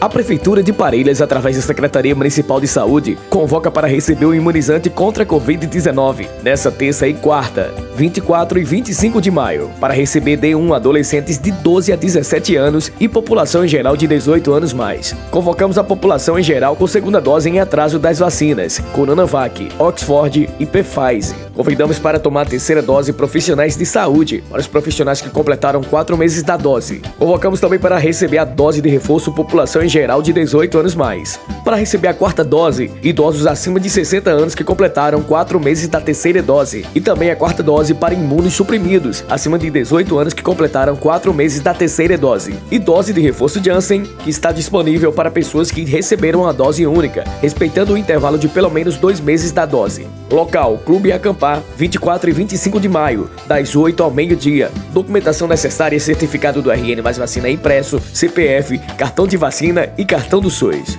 A Prefeitura de Parelhas, através da Secretaria Municipal de Saúde, convoca para receber o imunizante contra a Covid-19 nessa terça e quarta, 24 e 25 de maio, para receber D1 adolescentes de 12 a 17 anos e população em geral de 18 anos mais. Convocamos a população em geral com segunda dose em atraso das vacinas Coronavac, Oxford e Pfizer. Convidamos para tomar a terceira dose profissionais de saúde, para os profissionais que completaram quatro meses da dose. Convocamos também para receber a dose de reforço população em geral de 18 anos mais. Para receber a quarta dose, idosos acima de 60 anos que completaram quatro meses da terceira dose. E também a quarta dose para imunos suprimidos, acima de 18 anos que completaram quatro meses da terceira dose. E dose de reforço Janssen, que está disponível para pessoas que receberam a dose única, respeitando o intervalo de pelo menos dois meses da dose. Local: Clube Acampar 24 e 25 de maio, das 8 ao meio-dia. Documentação necessária e certificado do RN mais vacina impresso, CPF, cartão de vacina e cartão do SUS.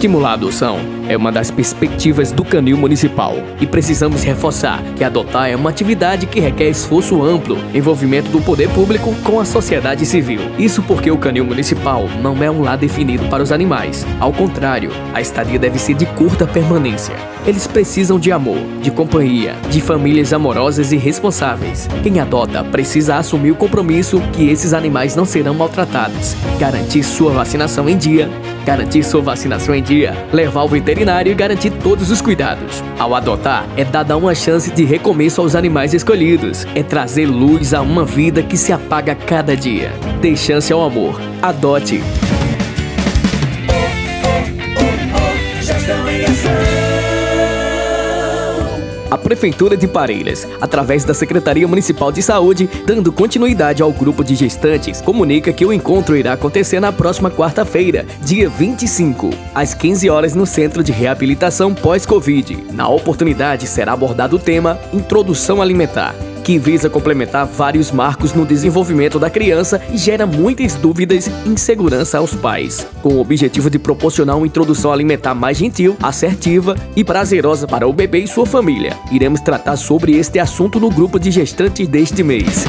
Estimular a adoção é uma das perspectivas do canil municipal e precisamos reforçar que adotar é uma atividade que requer esforço amplo, envolvimento do poder público com a sociedade civil. Isso porque o canil municipal não é um lar definido para os animais. Ao contrário, a estadia deve ser de curta permanência. Eles precisam de amor, de companhia, de famílias amorosas e responsáveis. Quem adota precisa assumir o compromisso que esses animais não serão maltratados, garantir sua vacinação em dia, garantir sua vacinação em dia, levar o veterinário e garantir todos os cuidados. Ao adotar, é dada uma chance de recomeço aos animais escolhidos. É trazer luz a uma vida que se apaga cada dia. Dê chance ao amor. Adote. A Prefeitura de Parelhas, através da Secretaria Municipal de Saúde, dando continuidade ao grupo de gestantes, comunica que o encontro irá acontecer na próxima quarta-feira, dia 25, às 15 horas no Centro de Reabilitação Pós-Covid. Na oportunidade será abordado o tema Introdução Alimentar que visa complementar vários marcos no desenvolvimento da criança e gera muitas dúvidas e insegurança aos pais, com o objetivo de proporcionar uma introdução alimentar mais gentil, assertiva e prazerosa para o bebê e sua família. Iremos tratar sobre este assunto no grupo de gestantes deste mês.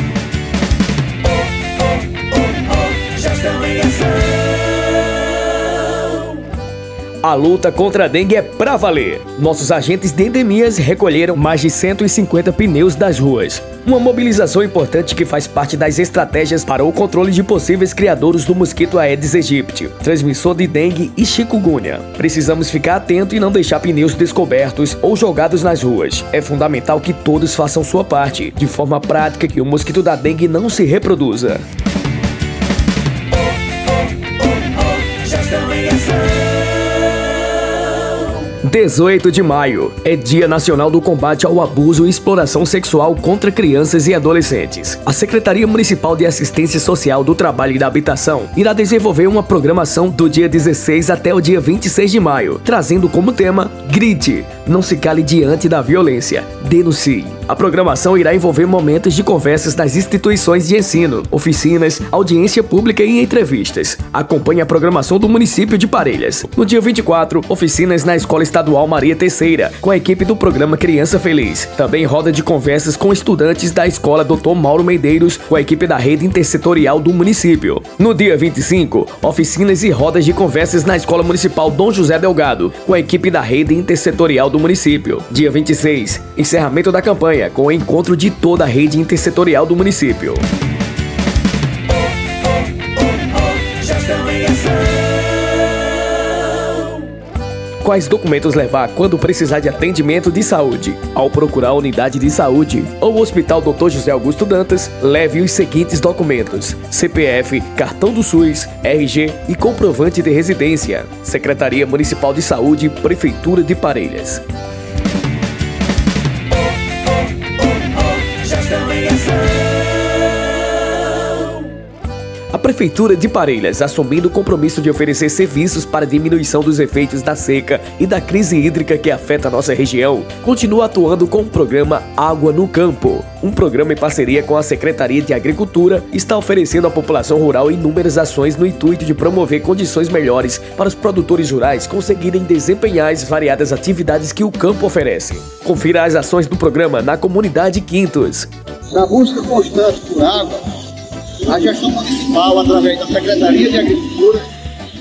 A luta contra a dengue é pra valer. Nossos agentes de endemias recolheram mais de 150 pneus das ruas. Uma mobilização importante que faz parte das estratégias para o controle de possíveis criadores do mosquito Aedes aegypti, transmissor de dengue e chikungunya. Precisamos ficar atento e não deixar pneus descobertos ou jogados nas ruas. É fundamental que todos façam sua parte, de forma prática que o mosquito da dengue não se reproduza. 18 de maio é Dia Nacional do Combate ao Abuso e Exploração Sexual contra Crianças e Adolescentes. A Secretaria Municipal de Assistência Social do Trabalho e da Habitação irá desenvolver uma programação do dia 16 até o dia 26 de maio, trazendo como tema Grite, não se cale diante da violência, denuncie. A programação irá envolver momentos de conversas nas instituições de ensino, oficinas, audiência pública e entrevistas. Acompanhe a programação do município de Parelhas. No dia 24, oficinas na Escola Estadual Maria Terceira, com a equipe do programa Criança Feliz. Também roda de conversas com estudantes da Escola Dr. Mauro Medeiros, com a equipe da rede intersetorial do município. No dia 25, oficinas e rodas de conversas na Escola Municipal Dom José Delgado, com a equipe da rede intersetorial do município. Dia 26, encerramento da campanha com o encontro de toda a rede intersetorial do município. Quais documentos levar quando precisar de atendimento de saúde? Ao procurar a unidade de saúde ou Hospital Dr. José Augusto Dantas, leve os seguintes documentos: CPF, cartão do SUS, RG e comprovante de residência. Secretaria Municipal de Saúde, Prefeitura de Parelhas. Prefeitura de Parelhas, assumindo o compromisso de oferecer serviços para diminuição dos efeitos da seca e da crise hídrica que afeta a nossa região, continua atuando com o programa Água no Campo. Um programa em parceria com a Secretaria de Agricultura está oferecendo à população rural inúmeras ações no intuito de promover condições melhores para os produtores rurais conseguirem desempenhar as variadas atividades que o campo oferece. Confira as ações do programa na comunidade Quintos. Na busca constante por água, a gestão municipal, através da Secretaria de Agricultura,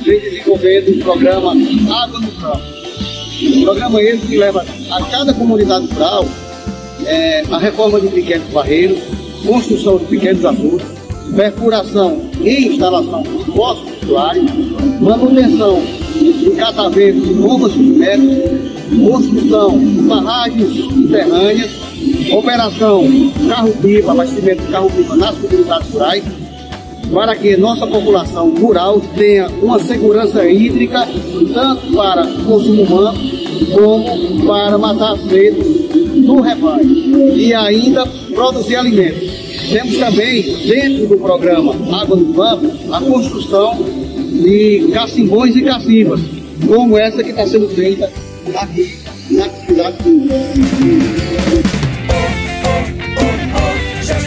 vem desenvolvendo o programa Água no Campo. Um programa esse que leva a cada comunidade rural é, a reforma de pequenos barreiros, construção de pequenos açudes, perfuração e instalação de poços usuários, manutenção de cataveiro de bombas submétricas, construção de barragens subterrâneas, operação carro-pipa, abastecimento de carro-pipa nas comunidades rurais, para que nossa população rural tenha uma segurança hídrica, tanto para consumo humano, como para matar a sede do rebanho e ainda produzir alimentos. Temos também, dentro do programa Água do Campo, a construção de cacimbões e cacimbas, como essa que está sendo feita aqui na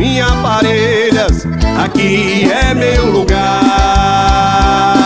minha parelhas, aqui é meu lugar.